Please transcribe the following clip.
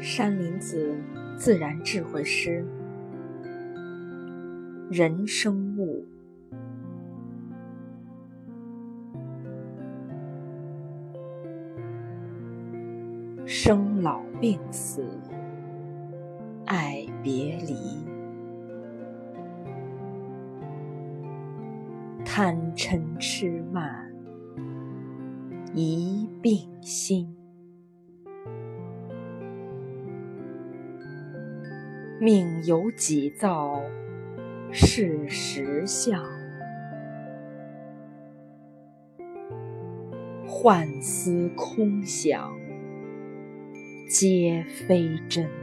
山林子自然智慧诗，人生物，生老病死，爱别离，贪嗔痴慢，疑病心。命由己造，事实相；幻思空想，皆非真。